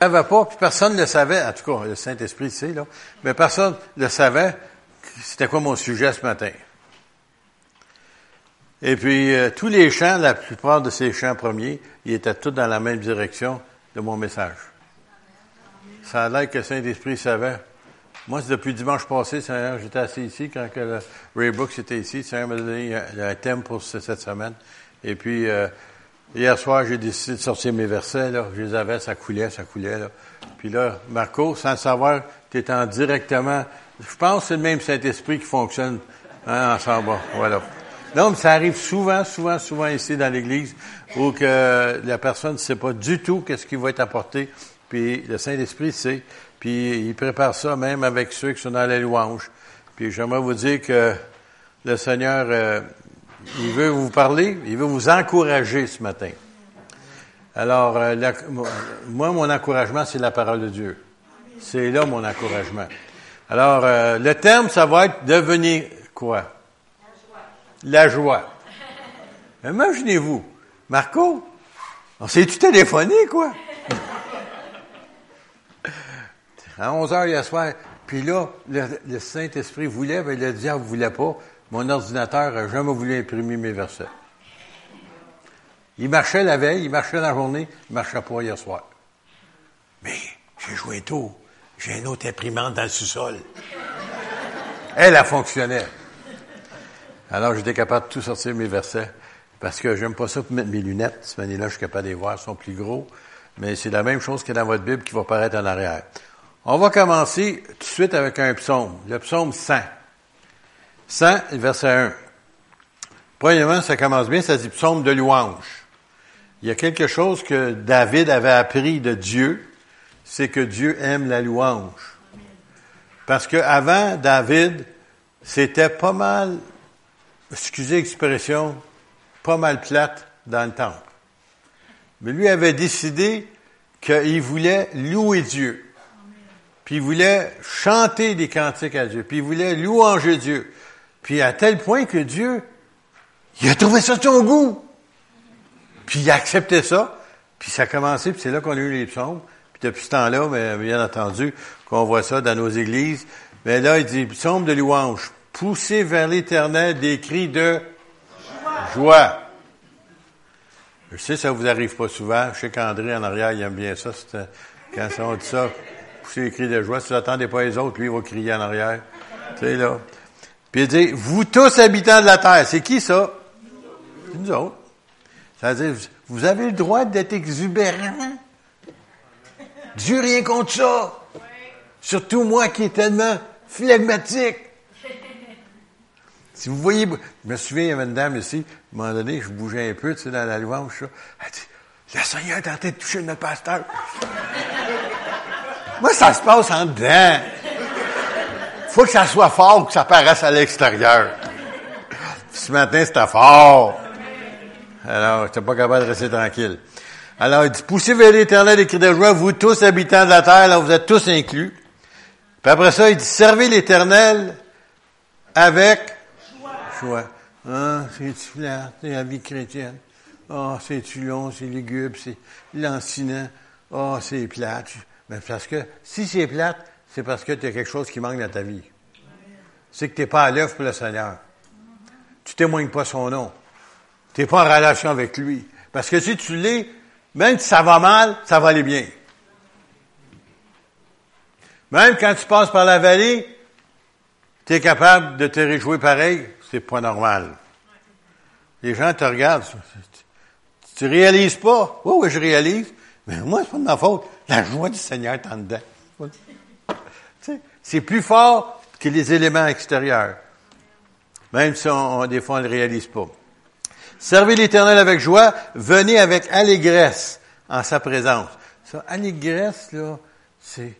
savait pas, puis personne ne le savait, en tout cas, le Saint-Esprit sait, là, mais personne ne savait c'était quoi mon sujet ce matin. Et puis, euh, tous les chants, la plupart de ces chants premiers, ils étaient tous dans la même direction de mon message. Ça a l'air que le Saint-Esprit savait. Moi, c'est depuis dimanche passé, j'étais assis ici quand que le Ray Brooks était ici. Seigneur m'a donné un thème pour cette semaine. Et puis, euh, hier soir, j'ai décidé de sortir mes versets. Je les avais, ça coulait, ça coulait. Puis là, Marco, sans savoir, tu étais en directement... Je pense que c'est le même Saint-Esprit qui fonctionne hein, ensemble. Voilà. Non, mais ça arrive souvent, souvent, souvent ici dans l'Église où que la personne ne sait pas du tout qu'est-ce qui va être apporté, puis le Saint-Esprit sait, puis il prépare ça même avec ceux qui sont dans les louanges. Puis j'aimerais vous dire que le Seigneur, euh, il veut vous parler, il veut vous encourager ce matin. Alors, euh, moi, mon encouragement, c'est la parole de Dieu. C'est là mon encouragement. Alors, euh, le terme, ça va être devenir quoi? La joie. Imaginez-vous, Marco, on s'est-tu téléphoné, quoi? à 11 heures hier soir, puis là, le, Saint-Esprit voulait, mais le diable voulait pas? Mon ordinateur n'a jamais voulu imprimer mes versets. Il marchait la veille, il marchait la journée, il marchait pas hier soir. Mais j'ai joué tôt. J'ai une autre imprimante dans le sous-sol. Elle a fonctionné. Alors, j'étais capable de tout sortir mes versets. Parce que j'aime pas ça pour mettre mes lunettes. Cette année-là, je suis capable de les voir, elles sont plus gros. Mais c'est la même chose que dans votre Bible qui va paraître en arrière. On va commencer tout de suite avec un psaume. Le psaume 100. 100, verset 1. Premièrement, ça commence bien, ça dit psaume de louange. Il y a quelque chose que David avait appris de Dieu, c'est que Dieu aime la louange. Parce que avant David, c'était pas mal, excusez l'expression, pas mal plate dans le temple. Mais lui avait décidé qu'il voulait louer Dieu. Puis il voulait chanter des cantiques à Dieu. Puis il voulait louanger Dieu. Puis à tel point que Dieu, il a trouvé ça de son goût. Puis il a accepté ça. Puis ça a commencé, puis c'est là qu'on a eu les psaumes. Puis depuis ce temps-là, mais bien entendu, qu'on voit ça dans nos églises. Mais là, il dit, psaume de louange, poussez vers l'éternel des cris de joie. Je sais, ça vous arrive pas souvent. Je sais qu'André, en arrière, il aime bien ça. Quand on dit ça, pousser des cris de joie. Si vous n'attendez pas les autres, lui, il va crier en arrière. Tu sais, là. Puis il dit, vous tous habitants de la terre. C'est qui ça? Nous autres. Ça veut dire, vous avez le droit d'être exubérant. Dieu rien contre ça. Surtout moi qui est tellement phlegmatique. Si vous voyez, je me souviens, il y avait une dame ici, à un moment donné, je bougeais un peu, tu sais, dans la louange. Elle dit, le Seigneur est en train de toucher notre pasteur. Moi, ça se passe en dedans. Faut que ça soit fort, que ça paraisse à l'extérieur. Ce matin, c'était fort. Alors, j'étais pas capable de rester tranquille. Alors, il dit, poussez vers l'éternel des cris de joie, vous tous habitants de la terre, là, vous êtes tous inclus. Puis après ça, il dit, servez l'éternel avec joie. Ah, c'est-tu c'est la vie chrétienne? Ah, c'est-tu long, c'est lugubre, c'est lancinant? Ah, c'est plate. Mais parce que si c'est plate, c'est parce que tu as quelque chose qui manque dans ta vie. C'est que tu n'es pas à l'œuvre pour le Seigneur. Tu témoignes pas son nom. Tu n'es pas en relation avec lui. Parce que si tu l'es, même si ça va mal, ça va aller bien. Même quand tu passes par la vallée, tu es capable de te réjouir pareil, c'est pas normal. Les gens te regardent. Tu, ne réalises pas. Oui, oui, je réalise. Mais moi, c'est pas de ma faute. La joie du Seigneur est en dedans. C'est plus fort que les éléments extérieurs. Même si on, des fois on ne le réalise pas. Servez l'Éternel avec joie, venez avec allégresse en sa présence. Ça, allégresse, là, c'est...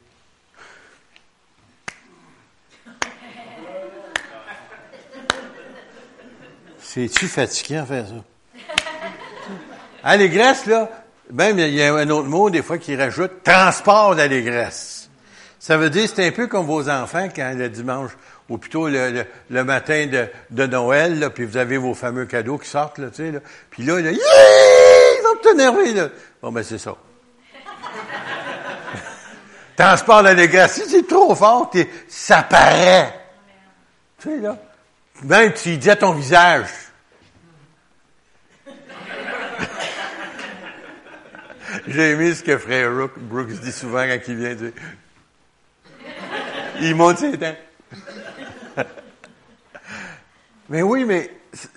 C'est-tu fatiguant faire ça? Allégresse, là, même il y a un autre mot des fois qui rajoute transport d'allégresse. Ça veut dire c'est un peu comme vos enfants quand le dimanche ou plutôt le, le, matin de, de Noël, là, puis vous avez vos fameux cadeaux qui sortent, là, tu sais, là. Puis là, ils vont te énerver, là. Bon, ben, c'est ça. négresse. Si c'est trop fort, ça paraît. Tu sais, là. Même tu dis à ton visage. J'ai aimé ce que frère Brooks dit souvent quand il vient dire. Il monte ses dents. mais oui, mais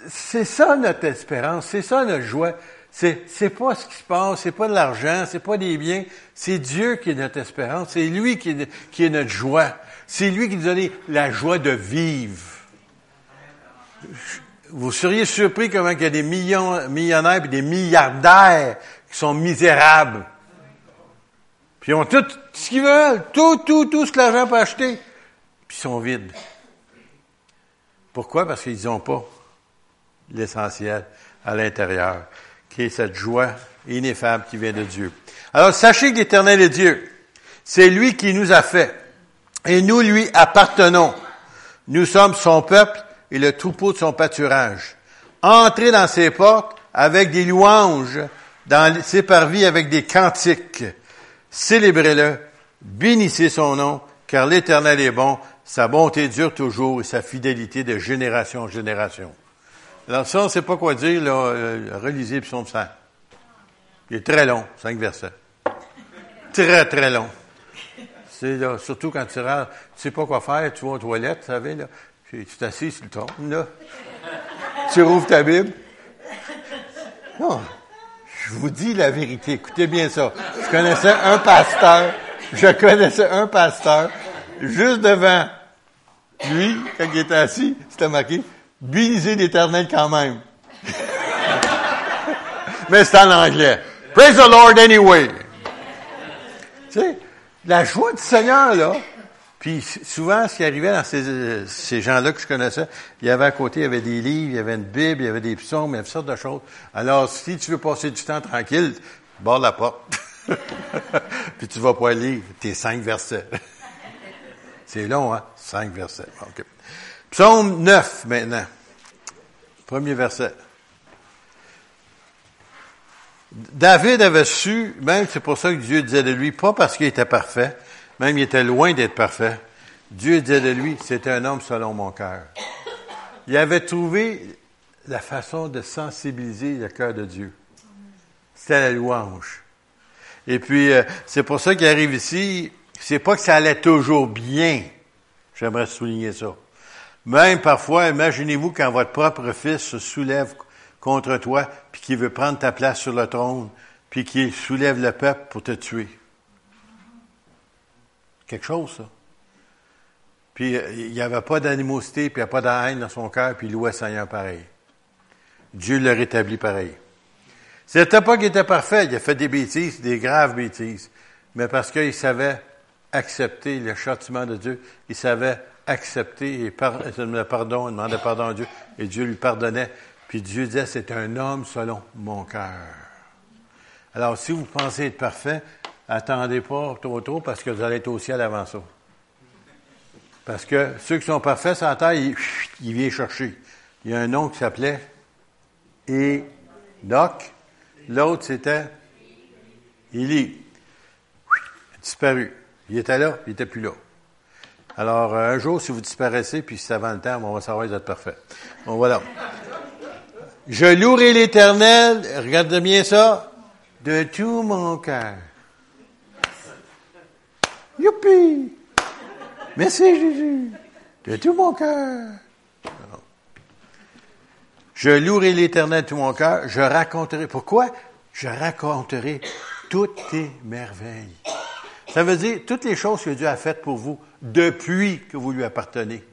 c'est ça notre espérance, c'est ça notre joie. C'est, pas ce qui se passe, c'est pas de l'argent, c'est pas des biens, c'est Dieu qui est notre espérance, c'est lui qui est, qui est notre joie. C'est lui qui nous donne la joie de vivre. Vous seriez surpris comment il y a des millions, millionnaires et des milliardaires qui sont misérables. Puis ils ont tout ce qu'ils veulent, tout, tout, tout ce que l'argent peut acheter, puis ils sont vides. Pourquoi? Parce qu'ils n'ont pas l'essentiel à l'intérieur, qui est cette joie ineffable qui vient de Dieu. Alors, sachez que l'Éternel est Dieu. C'est lui qui nous a fait. Et nous lui appartenons. Nous sommes son peuple et le troupeau de son pâturage. Entrez dans ses portes avec des louanges, dans ses parvis avec des cantiques. Célébrez-le, bénissez son nom, car l'Éternel est bon, sa bonté dure toujours et sa fidélité de génération en génération. Alors ça, on ne sait pas quoi dire, là, euh, relisez Psaume 100. Il est très long, cinq versets. Très, très long. C'est là, surtout quand tu rentres, tu sais pas quoi faire, tu vas aux toilettes, tu savez, là, tu sur le trône, là. Tu rouvres ta Bible. Non, je vous dis la vérité, écoutez bien ça. Je connaissais un pasteur, je connaissais un pasteur, juste devant lui, quand il était assis, c'était marqué, Bénisez l'Éternel quand même. Mais c'est en anglais. Praise the Lord anyway. Tu sais, la joie du Seigneur, là. Puis souvent, ce qui arrivait dans ces, gens-là que je connaissais, il y avait à côté, il y avait des livres, il y avait une Bible, il y avait des psaumes, il y avait toutes sortes de choses. Alors, si tu veux passer du temps tranquille, barre la porte. Puis tu vas pas lire tes cinq versets. C'est long, hein? Cinq versets. Okay. Psaume 9 maintenant. Premier verset. David avait su, même c'est pour ça que Dieu disait de lui, pas parce qu'il était parfait, même il était loin d'être parfait. Dieu disait de lui, c'était un homme selon mon cœur. Il avait trouvé la façon de sensibiliser le cœur de Dieu. C'était la louange. Et puis, euh, c'est pour ça qu'il arrive ici, c'est pas que ça allait toujours bien. J'aimerais souligner ça. Même parfois, imaginez-vous quand votre propre fils se soulève contre toi, puis qu'il veut prendre ta place sur le trône, puis qu'il soulève le peuple pour te tuer. Quelque chose, ça. Puis euh, il n'y avait pas d'animosité, puis il n'y a pas de haine dans son cœur, puis il louait Seigneur pareil. Dieu le rétablit pareil. C'était pas qu'il était parfait, il a fait des bêtises, des graves bêtises, mais parce qu'il savait accepter le châtiment de Dieu, il savait accepter et par, il demandait pardon à Dieu, et Dieu lui pardonnait. Puis Dieu disait, c'est un homme selon mon cœur. Alors, si vous pensez être parfait, attendez pas trop trop parce que vous allez être au ciel avant ça. Parce que ceux qui sont parfaits la terre, ils, viennent chercher. Il y a un nom qui s'appelait Enoch. L'autre, c'était Élie. Disparu. Il était là, il n'était plus là. Alors, euh, un jour, si vous disparaissez, puis c'est avant le terme, on va savoir que vous êtes parfait. Bon, voilà. Je louerai l'Éternel, regarde bien ça, de tout mon cœur. Youpi! Merci Jésus! De tout mon cœur. Je louerai l'Éternel de tout mon cœur. Je raconterai. Pourquoi? Je raconterai toutes tes merveilles. Ça veut dire toutes les choses que Dieu a faites pour vous depuis que vous lui appartenez.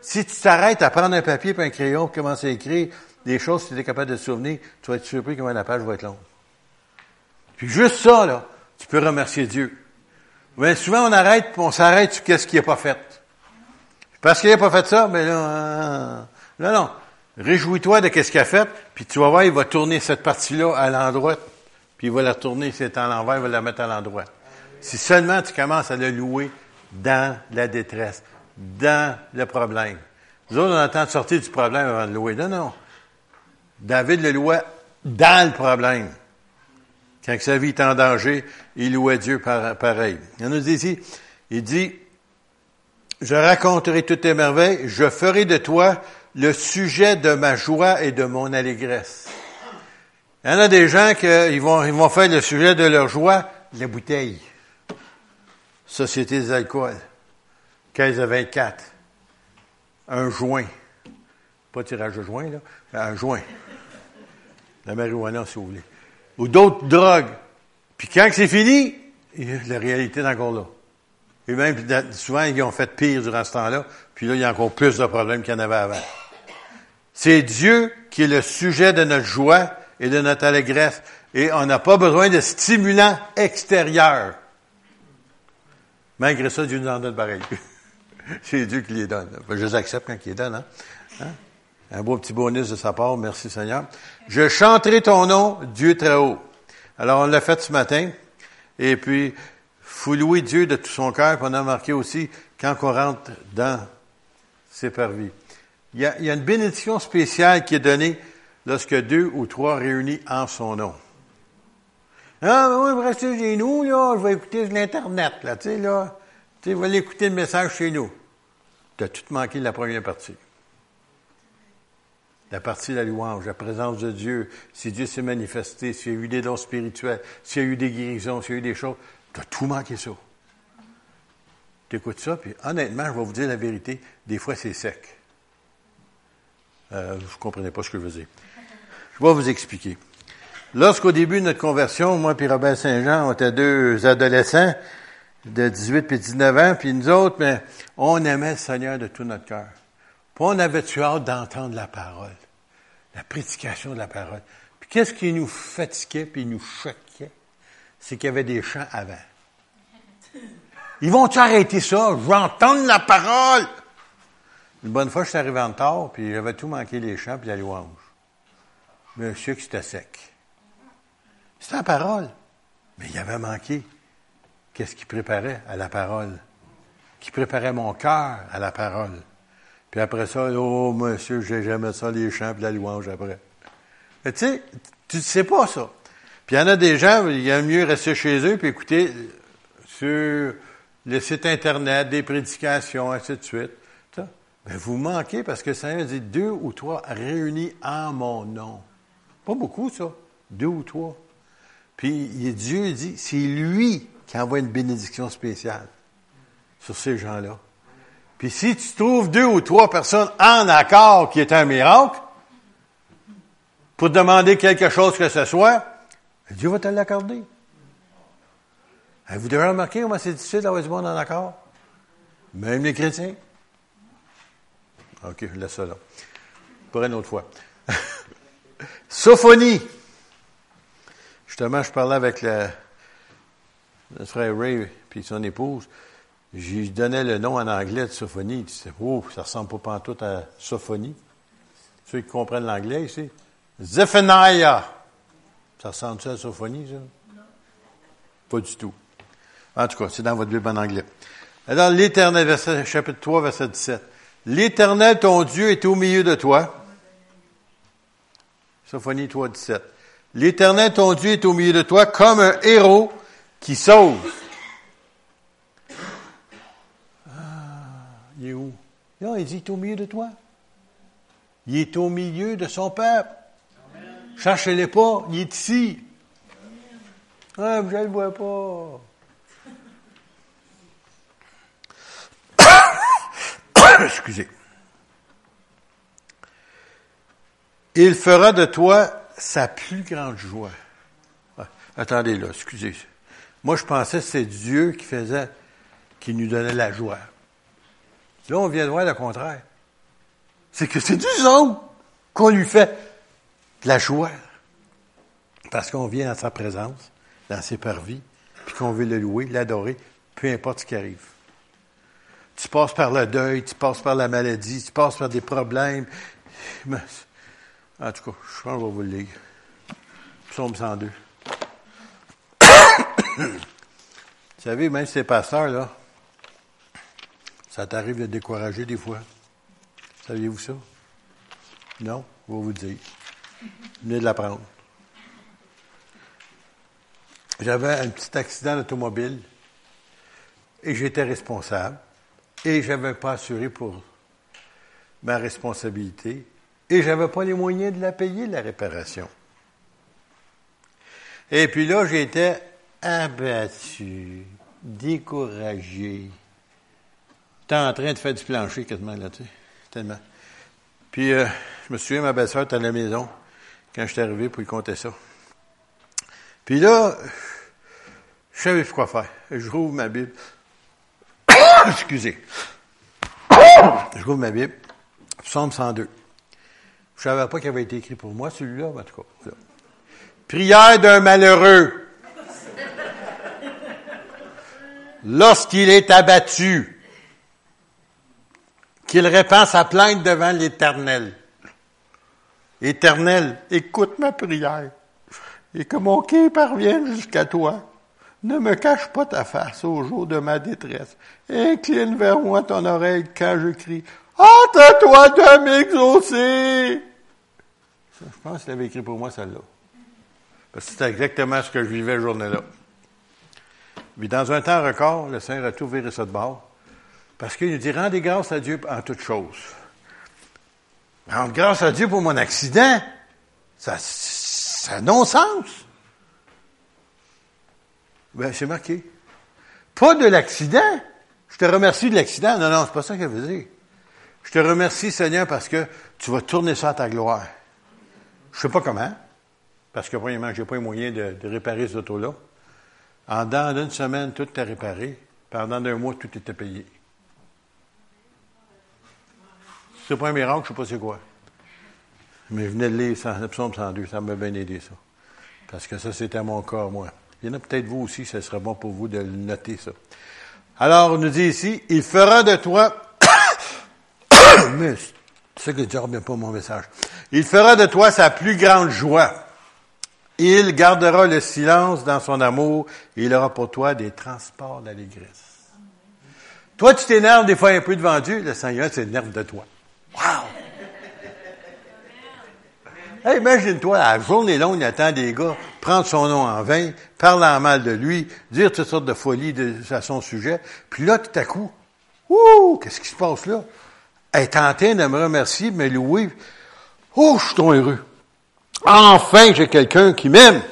Si tu t'arrêtes à prendre un papier et un crayon pour commencer à écrire des choses que tu es capable de souvenir, tu vas être surpris comment la page va être longue. Puis juste ça, là, tu peux remercier Dieu. Mais souvent, on arrête, on s'arrête sur qu'est-ce qui n'est pas fait. Parce qu'il n'a pas fait ça, mais là, non, non. Réjouis-toi de qu'est-ce qu'il a fait, puis tu vas voir, il va tourner cette partie-là à l'endroit, puis il va la tourner, si c'est à l'envers, il va la mettre à l'endroit. Si seulement tu commences à le louer dans la détresse, dans le problème. Nous autres, on attend de sortir du problème avant de louer. Non, non. David le louait dans le problème. Quand sa vie est en danger, il louait Dieu pareil. Il nous dit ici, il dit, je raconterai toutes tes merveilles, je ferai de toi le sujet de ma joie et de mon allégresse. Il y en a des gens qui vont, faire le sujet de leur joie, la bouteille. Société des alcools. 15 à 24. Un joint. Pas tirage de joint, là, un joint. La marijuana, si vous voulez. Ou d'autres drogues. Puis quand c'est fini, la réalité est encore là. Et même, souvent, ils ont fait pire durant ce temps-là. Puis là, il y a encore plus de problèmes qu'il y en avait avant. C'est Dieu qui est le sujet de notre joie et de notre allégresse. Et on n'a pas besoin de stimulants extérieurs. Malgré ça, Dieu nous en donne pareil. C'est Dieu qui les donne. Je les accepte quand il les donne. Hein? hein? Un beau petit bonus de sa part. Merci Seigneur. Je chanterai ton nom, Dieu très haut. Alors, on l'a fait ce matin. Et puis, faut louer Dieu de tout son cœur. Puis on a marqué aussi quand on rentre dans ses parvis. Il y, a, une bénédiction spéciale qui est donnée lorsque deux ou trois réunis en son nom. Ah, ben moi, je vais rester chez nous, là, je vais écouter l'Internet, là, tu sais, là. Tu sais, je vais écouter le message chez nous. Tu as tout manqué la première partie. La partie de la louange, la présence de Dieu, si Dieu s'est manifesté, s'il y a eu des dons spirituels, s'il y a eu des guérisons, s'il y a eu des choses, tu as tout manqué ça. Tu écoutes ça, puis honnêtement, je vais vous dire la vérité, des fois c'est sec. Euh, vous ne comprenez pas ce que je veux dire. Je vais vous expliquer. Lorsqu'au début de notre conversion, moi et Robert Saint-Jean, on était deux adolescents de 18 et 19 ans, puis nous autres, mais on aimait le Seigneur de tout notre cœur. Puis on avait-tu hâte d'entendre la parole, la prédication de la parole. Puis qu'est-ce qui nous fatiguait puis nous choquait? C'est qu'il y avait des chants avant. Ils vont-tu arrêter ça? Je veux entendre la parole! Une bonne fois, je suis arrivé en retard, puis j'avais tout manqué les chants puis la louange. Monsieur, que c'était sec. C'était la parole. Mais il avait manqué. Qu'est-ce qui préparait à la parole? Qui préparait mon cœur à la parole. Puis après ça, oh monsieur, j'ai jamais ça, les chants et la louange après. Mais tu sais, tu ne sais pas ça. Puis il y en a des gens, il y a mieux rester chez eux puis écouter sur le site Internet des prédications, ainsi de suite. Ben, vous manquez parce que ça veut dire deux ou trois réunis en mon nom. Pas beaucoup, ça. Deux ou trois. Puis Dieu dit, c'est lui qui envoie une bénédiction spéciale sur ces gens-là. Puis si tu trouves deux ou trois personnes en accord qui est un miracle, pour demander quelque chose que ce soit, Dieu va te l'accorder. Vous devez remarquer comment c'est difficile d'avoir du monde en accord? Même les chrétiens. OK, je laisse ça là. Pour une autre fois. Sophonie. Justement, je parlais avec le, frère Ray puis son épouse. J'ai donné le nom en anglais de Sophonie. Il disait, oh, ça ressemble pas tout à Sophonie. Ceux qui comprennent l'anglais ici. Zephaniah. Ça ressemble ça à Sophonie, ça? Non. Pas du tout. En tout cas, c'est dans votre Bible en anglais. Alors, l'Éternel, chapitre 3, verset 17. L'Éternel, ton Dieu, est au milieu de toi. Sophonie 3, 17. L'Éternel, ton Dieu, est au milieu de toi comme un héros qui sauve. Il est où? Non, il dit, il est au milieu de toi. Il est au milieu de son peuple. Cherchez-le pas, il est ici. Ah, je ne le vois pas. Excusez. Il fera de toi sa plus grande joie. Ah, attendez là, excusez. Moi, je pensais que c'est Dieu qui faisait, qui nous donnait la joie. Là, on vient de voir le contraire. C'est que c'est nous autres qu'on lui fait la joie. Parce qu'on vient dans sa présence, dans ses parvis, puis qu'on veut le louer, l'adorer, peu importe ce qui arrive. Tu passes par le deuil, tu passes par la maladie, tu passes par des problèmes. En tout cas, je pense je vais vous le lire. Psaume 102. vous savez, même ces pasteurs, là, ça t'arrive de décourager des fois? Saviez-vous ça? Non? Je vais vous dire. Venez de l'apprendre. j'avais un petit accident d'automobile et j'étais responsable et j'avais pas assuré pour ma responsabilité et j'avais pas les moyens de la payer, la réparation. Et puis là, j'étais abattu, découragé. J'étais en train de faire du plancher quasiment là, tu sais, tellement. Puis euh, je me souviens, ma belle-sœur était à la maison quand je suis arrivé pour lui compter ça. Puis là, je savais quoi faire. Je rouvre ma Bible. Excusez. Je rouvre ma Bible. Psaume 102. Je savais pas qu'il avait été écrit pour moi, celui-là, en tout cas. Prière d'un malheureux. Lorsqu'il est abattu, qu'il répand sa plainte devant l'Éternel. Éternel, écoute ma prière et que mon cœur parvienne jusqu'à toi. Ne me cache pas ta face au jour de ma détresse. Incline vers moi ton oreille quand je crie. Hâte-toi de m'exaucer! Je pense qu'il avait écrit pour moi celle-là. Parce que c'était exactement ce que je vivais journée-là. Mais dans un temps record, le Seigneur a tout viré ça de bord. Parce qu'il nous dit, rendez grâce à Dieu en toutes choses. Rendre grâce à Dieu pour mon accident, ça, ça non-sens. Ben, c'est marqué. Pas de l'accident. Je te remercie de l'accident. Non, non, c'est pas ça qu'elle veut dire. Je te remercie, Seigneur, parce que tu vas tourner ça à ta gloire. Je sais pas comment, parce que premièrement, j'ai pas les moyens de, réparer ce auto-là. En dans d'une semaine, tout était réparé. Pendant un mois, tout était payé. C'est pas un miracle, je sais pas c'est quoi. Mais je venais de lire le psaume 102, ça m'a bien aidé, ça. Parce que ça, c'était mon corps, moi. Il y en a peut-être vous aussi, ce serait bon pour vous de le noter, ça. Alors, on nous dit ici, il fera de toi, mais c'est que je ne pas mon message. Il fera de toi sa plus grande joie. Il gardera le silence dans son amour et il aura pour toi des transports d'allégresse. Toi, tu t'énerves des fois un peu devant Dieu, le Seigneur s'énerve de toi. Wow! Imagine-toi, la journée longue, il attend des gars prendre son nom en vain, parler en mal de lui, dire toutes sortes de folies à son sujet. Puis là, tout à coup, ouh, qu'est-ce qui se passe là? Elle est tenté de me remercier, de me louer. Oh, je suis trop heureux. Enfin, j'ai quelqu'un qui m'aime.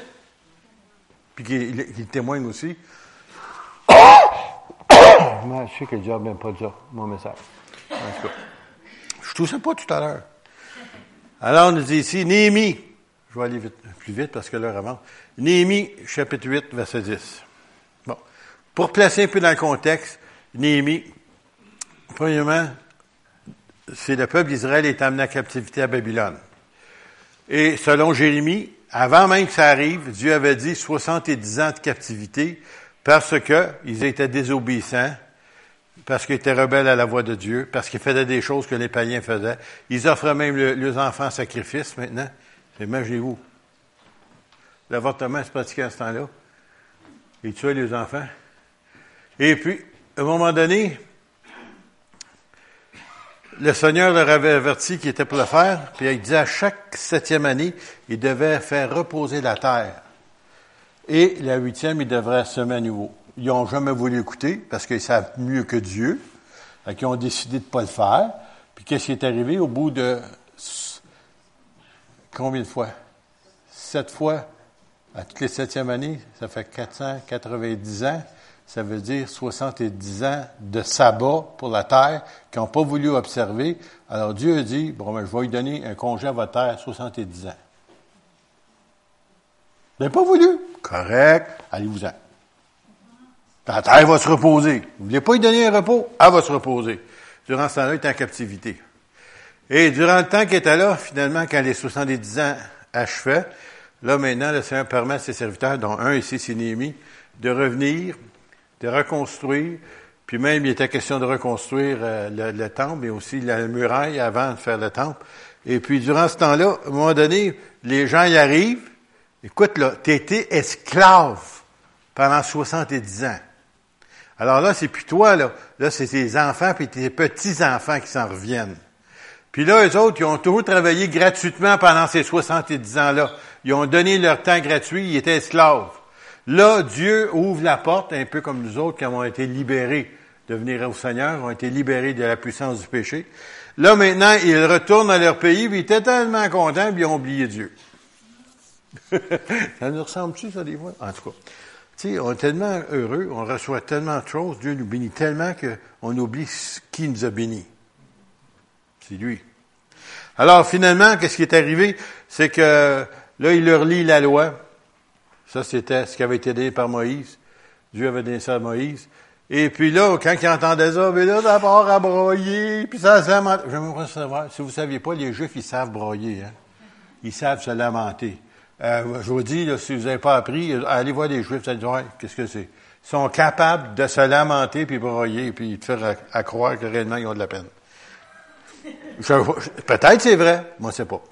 Puis qui, témoigne aussi. Je sais que le diable pas mon message. En tout cas, je toussais pas tout à l'heure. Alors, on nous dit ici, Néhémie, je vais aller plus vite parce que l'heure avance. Néhémie, chapitre 8, verset 10. Bon. Pour placer un peu dans le contexte, Néhémie, premièrement, c'est le peuple d'Israël est amené à captivité à Babylone. Et selon Jérémie, avant même que ça arrive, Dieu avait dit 70 ans de captivité parce qu'ils étaient désobéissants parce qu'ils étaient rebelles à la voix de Dieu, parce qu'ils faisaient des choses que les païens faisaient. Ils offraient même leurs enfants en sacrifice maintenant. Imaginez-vous. L'avortement se pratiquait à ce temps-là. Ils tuaient les enfants. Et puis, à un moment donné, le Seigneur leur avait averti qu'il était pour le faire, puis il disait à chaque septième année, il devait faire reposer la terre. Et la huitième, il devrait semer à nouveau ils n'ont jamais voulu écouter parce qu'ils savent mieux que Dieu. Fait ils ont décidé de ne pas le faire. Puis qu'est-ce qui est arrivé au bout de combien de fois? Sept fois? À toutes les septièmes années, ça fait 490 ans. Ça veut dire 70 ans de sabbat pour la terre qui n'ont pas voulu observer. Alors Dieu a dit, bon, ben, je vais lui donner un congé à votre terre 70 ans. Vous n'avez pas voulu? Correct, allez-vous-en. La terre va se reposer. Vous ne voulez pas lui donner un repos? Elle va se reposer. Durant ce temps-là, il est en captivité. Et durant le temps qu'il était là, finalement, quand les 70 ans achevaient, là maintenant, le Seigneur permet à ses serviteurs, dont un ici, c'est Néhémie, de revenir, de reconstruire, puis même il était question de reconstruire euh, le, temple, mais aussi la muraille avant de faire le temple. Et puis durant ce temps-là, à un moment donné, les gens y arrivent. Écoute, là, t'étais esclave pendant 70 ans. Alors là, c'est plus toi, là. Là, c'est tes enfants puis tes petits-enfants qui s'en reviennent. Puis là, eux autres, ils ont toujours travaillé gratuitement pendant ces 70 ans-là. Ils ont donné leur temps gratuit, ils étaient esclaves. Là, Dieu ouvre la porte, un peu comme nous autres qui avons été libérés de venir au Seigneur, ont été libérés de la puissance du péché. Là, maintenant, ils retournent à leur pays, puis ils étaient tellement contents, puis ils ont oublié Dieu. ça nous ressemble-tu, ça, des fois? En tout cas. On est tellement heureux, on reçoit tellement de choses, Dieu nous bénit tellement qu'on oublie qui nous a bénis. C'est lui. Alors, finalement, qu'est-ce qui est arrivé? C'est que, là, il leur lit la loi. Ça, c'était ce qui avait été donné par Moïse. Dieu avait donné ça à Moïse. Et puis là, quand ils entendaient ça, mais là, d'abord à broyer, puis ça se lamentait. J'aimerais savoir, si vous ne saviez pas, les Juifs, ils savent broyer. Hein? Ils savent se lamenter. Euh, je vous dis, si vous n'avez pas appris, allez voir les Juifs, vous allez dire, qu'est-ce que c'est? Ils sont capables de se lamenter, puis broyer, puis de faire à, croire que réellement, ils ont de la peine. Peut-être c'est vrai, moi, je sais pas.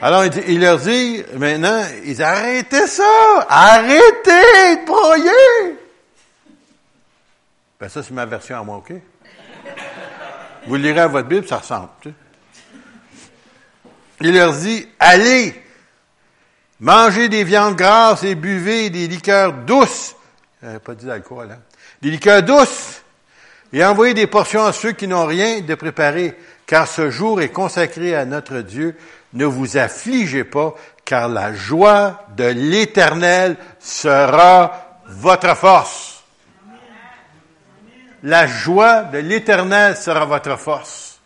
Alors, il, leur dit, maintenant, ils arrêtez ça! Arrêtez de broyer! Ben ça, c'est ma version à moi, OK? Vous lirez à votre Bible, ça ressemble. Il leur dit, allez, Mangez des viandes grasses et buvez des liqueurs douces. Il pas dit d'alcool, hein? Des liqueurs douces. Et envoyez des portions à ceux qui n'ont rien de préparé, car ce jour est consacré à notre Dieu. Ne vous affligez pas, car la joie de l'Éternel sera votre force. La joie de l'Éternel sera votre force.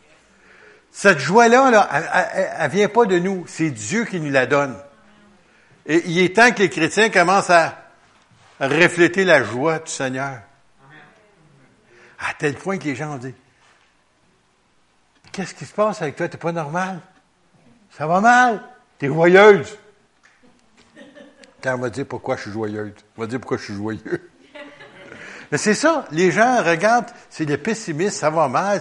Cette joie-là, là, elle, ne vient pas de nous, c'est Dieu qui nous la donne. Et il est temps que les chrétiens commencent à refléter la joie du Seigneur. À tel point que les gens ont dit, qu'est-ce qui se passe avec toi? T'es pas normal? Ça va mal? T'es joyeuse? Quand on va dire pourquoi je suis joyeuse? On va dire pourquoi je suis joyeux? Mais c'est ça. Les gens regardent, c'est des pessimistes, ça va mal.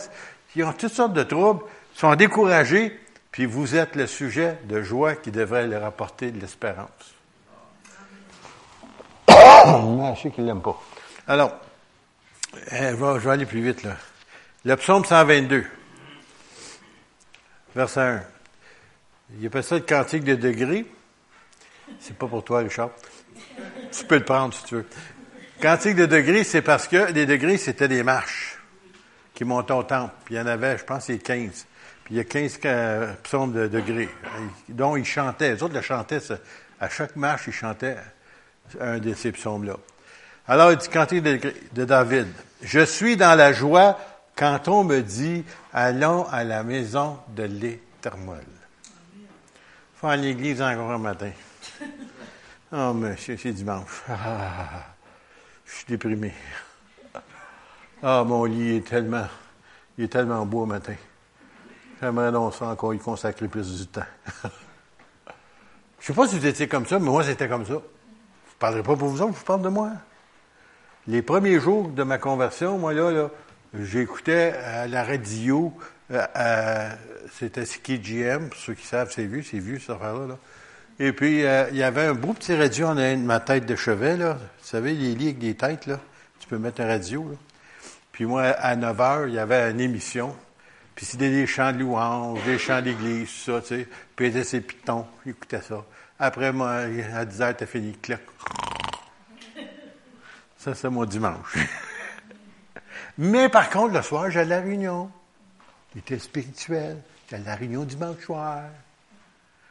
Ils ont toutes sortes de troubles, sont découragés. Puis vous êtes le sujet de joie qui devrait leur apporter de l'espérance. je sais qu'il l'aime pas. Alors, eh, je vais aller plus vite là. Le psaume 122, verset 1. Il appelle ça le cantique de degrés. C'est pas pour toi, Richard. Tu peux le prendre si tu veux. Cantique de degrés, c'est parce que les degrés, c'était des marches qui montaient au temple. Puis il y en avait, je pense, c'est 15 il y a 15 psaumes de degrés, dont il chantait. Les autres le chantaient, à chaque marche, ils chantaient un de ces psaumes-là. Alors, il dit, cantique de, David, je suis dans la joie quand on me dit, allons à la maison de l'Éternel. Faut aller à l'église encore un matin. Oh, monsieur, c'est dimanche. Ah, je suis déprimé. Ah, mon lit est tellement, il est tellement beau au matin. J'aimerais donc ça encore y consacrer plus du temps. je ne sais pas si vous étiez comme ça, mais moi, c'était comme ça. Je ne parlerai pas pour vous autres, je parle de moi? Les premiers jours de ma conversion, moi, là, j'écoutais à la radio, euh, c'était GM, pour ceux qui savent, c'est vu, c'est vu, cette affaire-là. Là. Et puis, euh, il y avait un beau petit radio en de ma tête de chevet, là. Vous savez, les lits avec des têtes, là. Tu peux mettre un radio, là. Puis moi, à 9 heures, il y avait une émission. Puis c'était des chants de louange, des chants d'église, tout ça, tu sais. Puis il était ses pitons, il ça. Après, moi, à 10 heures, t'as fini, clac. Ça, c'est mon dimanche. Mais par contre, le soir, j'ai la réunion. Il était spirituel. J'ai la réunion dimanche soir.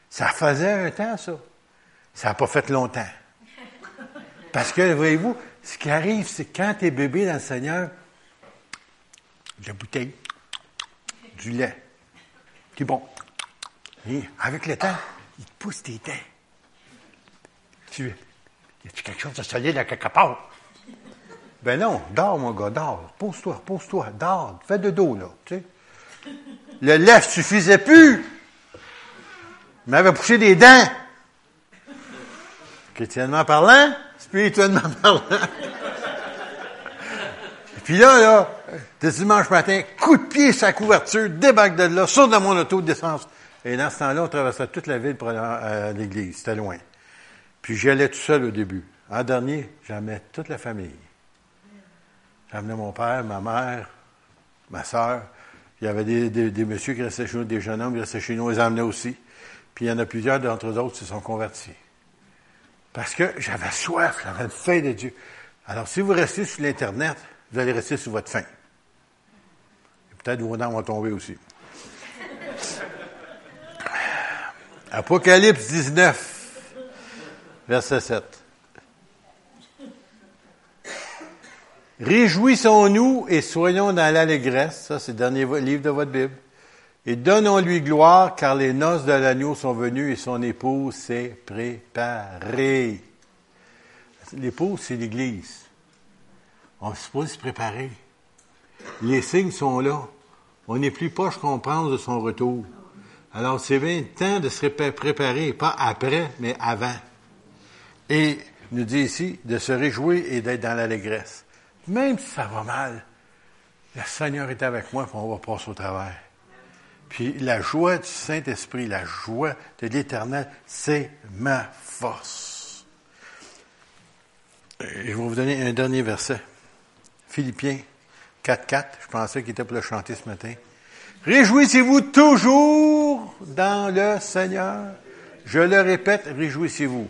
Ça faisait un temps, ça. Ça n'a pas fait longtemps. Parce que, voyez-vous, ce qui arrive, c'est quand tu es bébé dans le Seigneur, la bouteille, du lait. Qui bon. Et avec le temps, il te pousse tes dents. Tu, y a-tu quelque chose de solide à quelque part? Ben non, dors, mon gars, dors. Pose-toi, pose-toi, dors. Fais de dos, là. Tu sais. Le lait suffisait plus. Il m'avait poussé des dents. Chrétiennement parlant, spirituellement parlant. Et puis là, là, de dimanche matin, coup de pied sa couverture, débarque de là, saute dans mon auto d'essence. Et dans ce temps-là, on traversait toute la ville pour aller à l'église. C'était loin. Puis j'allais tout seul au début. En dernier, j'amenais toute la famille. J'amenais mon père, ma mère, ma soeur. Il y avait des, messieurs qui restaient chez nous, des jeunes hommes qui restaient chez nous, ils amenaient aussi. Puis il y en a plusieurs d'entre eux autres qui se sont convertis. Parce que j'avais soif, j'avais faim de Dieu. Alors, si vous restez sur l'Internet, vous allez rester sur votre faim. Vos dents vont tomber aussi. Apocalypse 19, verset 7. Réjouissons-nous et soyons dans l'allégresse, ça c'est le dernier livre de votre Bible, et donnons-lui gloire car les noces de l'agneau sont venues et son épouse s'est préparée. L'épouse, c'est l'Église. On se supposé se préparer. Les signes sont là. On n'est plus poche qu'on pense de son retour. Alors, c'est bien temps de se préparer, pas après, mais avant. Et nous dit ici de se réjouir et d'être dans l'allégresse. Même si ça va mal, le Seigneur est avec moi, puis on va passer au travers. Puis la joie du Saint-Esprit, la joie de l'Éternel, c'est ma force. Je vais vous donner un dernier verset. Philippiens 4.4, je pensais qu'il était pour le chanter ce matin. Réjouissez-vous toujours dans le Seigneur. Je le répète, réjouissez-vous.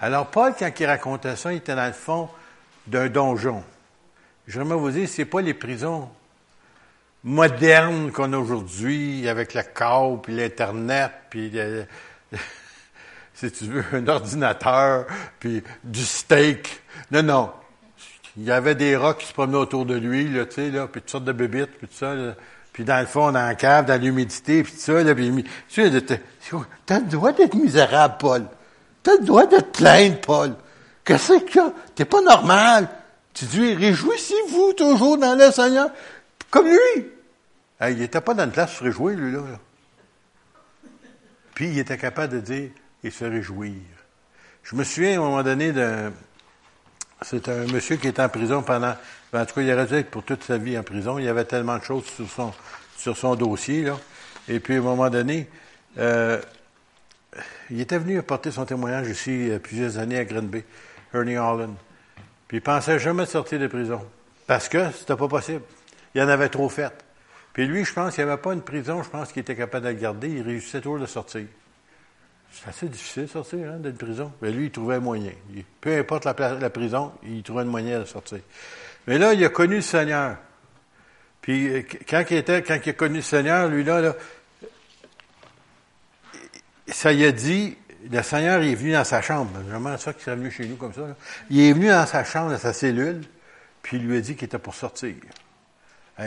Alors Paul, quand il racontait ça, il était dans le fond d'un donjon. J'aimerais vous dire, c'est pas les prisons modernes qu'on a aujourd'hui, avec le câble, puis l'Internet, puis si tu veux, un ordinateur, puis du steak. Non, non. Il y avait des rocs qui se promenaient autour de lui, là, tu sais, là, puis toutes sortes de bébites, puis tout ça, Puis dans le fond, dans la cave, dans l'humidité, puis tout ça, là, puis tu as le droit d'être misérable, Paul. T'as le droit de te plaindre, Paul. Qu'est-ce que? T'es pas normal. Tu dis, réjouissez-vous toujours dans le Seigneur. Comme lui. il n'était pas dans une place se réjouir, lui, là. Puis il était capable de dire et se réjouir. Je me souviens à un moment donné d'un. C'est un monsieur qui était en prison pendant. En tout cas, il aurait dû être pour toute sa vie en prison. Il y avait tellement de choses sur son, sur son dossier, là. Et puis, à un moment donné, euh, il était venu apporter son témoignage ici il y a plusieurs années à Green Bay, Ernie Holland. Puis il pensait jamais sortir de prison. Parce que c'était pas possible. Il en avait trop fait. Puis lui, je pense qu'il n'y avait pas une prison, je pense qu'il était capable de le garder. Il réussissait toujours de sortir. C'est assez difficile de sortir hein, d'une prison. Mais lui, il trouvait un moyen. peu importe la, prison, il trouvait un moyen de sortir. Mais là, il a connu le Seigneur. Puis euh, quand il était, quand il a connu le Seigneur, lui là, là ça y a dit, le Seigneur est venu dans sa chambre. C'est vraiment ça qui est venu chez nous comme ça. Il est venu dans sa chambre, dans sa cellule, puis il lui a dit qu'il était pour sortir.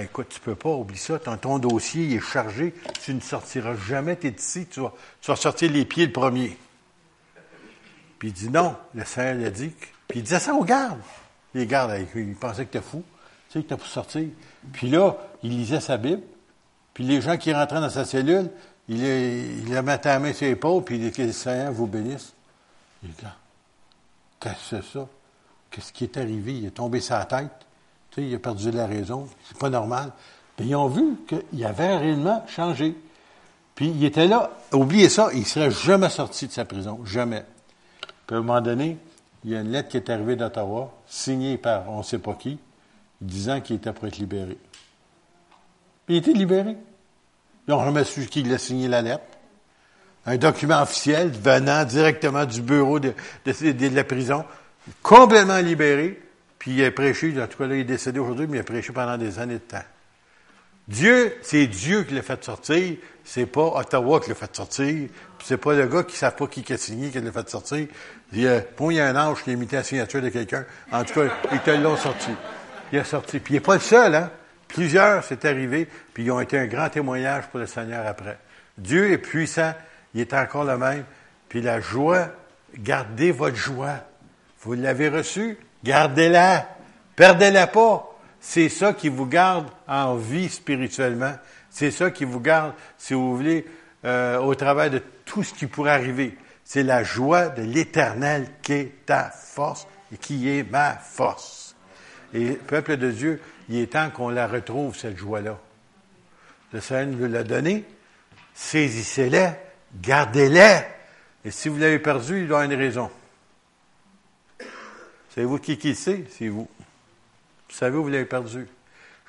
Écoute, tu peux pas, oublie ça, ton, ton dossier il est chargé, tu ne sortiras jamais, tu es ici, tu vas, tu vas sortir les pieds le premier. Puis il dit non, le Seigneur lui a dit, puis il disait ça aux gardes. Les gardes, ils pensaient que tu es fou, tu sais, que tu pour sortir. Puis là, il lisait sa Bible, puis les gens qui rentraient dans sa cellule, il, il a mis la main sur l'épaule, puis il dit que le Seigneur vous bénisse. Il dit, qu'est-ce que c'est ça? Qu'est-ce qui est arrivé? Il est tombé sa tête. Tu sais, il a perdu la raison. C'est pas normal. Puis ils ont vu qu'il avait réellement changé. Puis il était là. Oubliez ça, il serait jamais sorti de sa prison. Jamais. Puis à un moment donné, il y a une lettre qui est arrivée d'Ottawa, signée par on ne sait pas qui, disant qu'il était pour être libéré. Il était libéré. Ils n'ont jamais su qui l'a signé la lettre. Un document officiel venant directement du bureau de, la prison, complètement libéré, puis il a prêché, en tout cas là, il est décédé aujourd'hui, mais il a prêché pendant des années de temps. Dieu, c'est Dieu qui l'a fait sortir, c'est pas Ottawa qui l'a fait sortir, puis c'est pas le gars qui ne savent pas qui a signé qui l'a fait sortir. Il il y a un ange qui a imité la signature de quelqu'un. En tout cas, ils te l'ont sorti. Il a sorti. Puis il n'est pas le seul, hein? Plusieurs, c'est arrivé, puis ils ont été un grand témoignage pour le Seigneur après. Dieu est puissant, il est encore le même. Puis la joie, gardez votre joie. Vous l'avez reçue, gardez-la. Perdez-la pas. C'est ça qui vous garde en vie spirituellement. C'est ça qui vous garde, si vous voulez, euh, au travers de tout ce qui pourrait arriver. C'est la joie de l'éternel qui est ta force et qui est ma force. Et peuple de Dieu, il est temps qu'on la retrouve, cette joie-là. Le Seigneur nous l'a donnée. Saisissez-la, gardez-la. Et si vous l'avez perdu, il doit y avoir une raison. Savez-vous qui qui sait? C'est vous. Vous savez où vous l'avez perdu?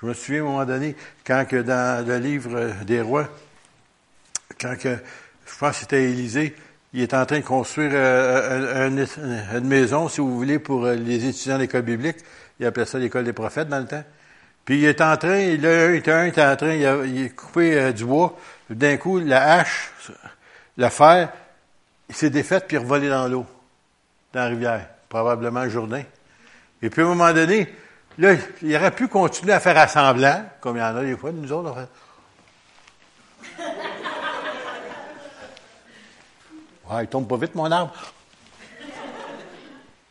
Je me souviens à un moment donné, quand que dans le livre des rois, quand que, je pense que c'était Élisée, il est en train de construire euh, une maison, si vous voulez, pour euh, les étudiants de l'école biblique. Il appelait ça l'école des prophètes dans le temps. Puis il est en train, il, a, il est en train, il a, il coupé euh, du bois. D'un coup, la hache, la fer, il s'est défait puis il est revolé dans l'eau, dans la rivière, probablement Jourdain. Et puis à un moment donné, là, il aurait pu continuer à faire assemblant, comme il y en a des fois, nous autres, en fait. Ouais, il tombe pas vite, mon arbre.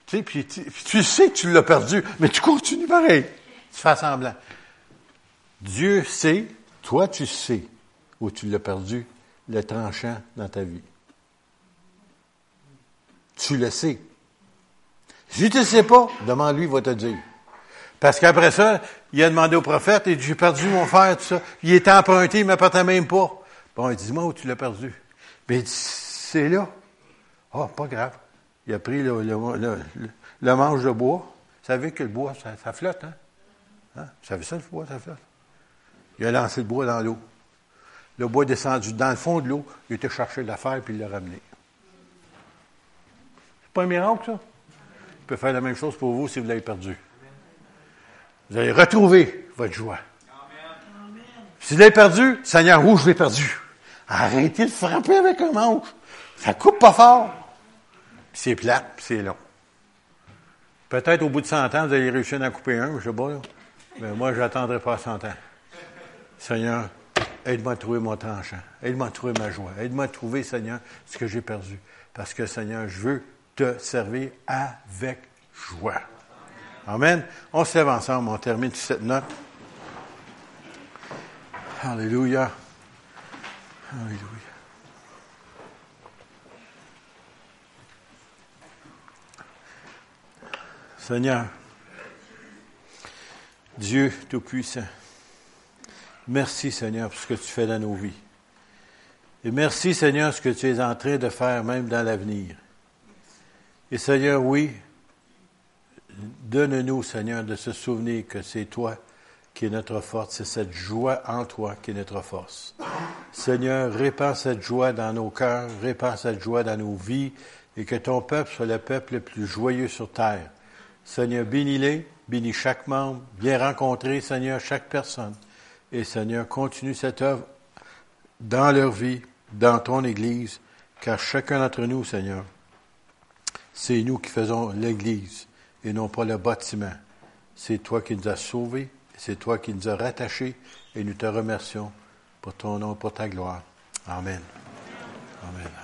tu sais, puis tu, tu, sais que tu l'as perdu, mais tu continues pareil. Tu fais semblant. Dieu sait, toi tu sais où tu l'as perdu, le tranchant dans ta vie. Tu le sais. Si tu ne sais pas, demande-lui, il va te dire. Parce qu'après ça, il a demandé au prophète, et j'ai perdu mon frère, tout ça. Il est emprunté, il ne m'appartient même pas. Bon, il dit, moi où tu l'as perdu? Ben, il dit, c'est là. oh, pas grave. Il a pris le, manche de bois. Vous savez que le bois, ça, flotte, hein? hein? Vous savez ça, le bois, ça flotte? Il a lancé le bois dans l'eau. Le bois est descendu dans le fond de l'eau. Il était chercher l'affaire puis il l'a ramené. C'est pas un miracle, ça? Il peut faire la même chose pour vous si vous l'avez perdu. Vous allez retrouver votre joie. Si vous l'avez perdu, Seigneur, où je l'ai perdu? Arrêtez de frapper avec un manche. Ça coupe pas fort. c'est plat, c'est long. Peut-être au bout de 100 ans, vous allez réussir à en couper un, je sais pas. Mais moi, je n'attendrai pas 100 ans. Seigneur, aide-moi à trouver mon tranchant. Aide-moi à trouver ma joie. Aide-moi à trouver, Seigneur, ce que j'ai perdu. Parce que, Seigneur, je veux te servir avec joie. Amen. On se lève ensemble, on termine cette note. Alléluia. Alléluia. Seigneur, Dieu Tout-Puissant, merci Seigneur pour ce que tu fais dans nos vies. Et merci Seigneur ce que tu es en train de faire même dans l'avenir. Et Seigneur, oui, donne-nous Seigneur de se souvenir que c'est toi qui est notre force, c'est cette joie en toi qui est notre force. Seigneur, répands cette joie dans nos cœurs, répands cette joie dans nos vies, et que ton peuple soit le peuple le plus joyeux sur terre. Seigneur, bénis-les, bénis chaque membre, bien rencontrer, Seigneur, chaque personne. Et Seigneur, continue cette œuvre dans leur vie, dans ton Église, car chacun d'entre nous, Seigneur, c'est nous qui faisons l'Église et non pas le bâtiment. C'est toi qui nous as sauvés, c'est toi qui nous as rattachés et nous te remercions pour ton nom, pour ta gloire. Amen. Amen.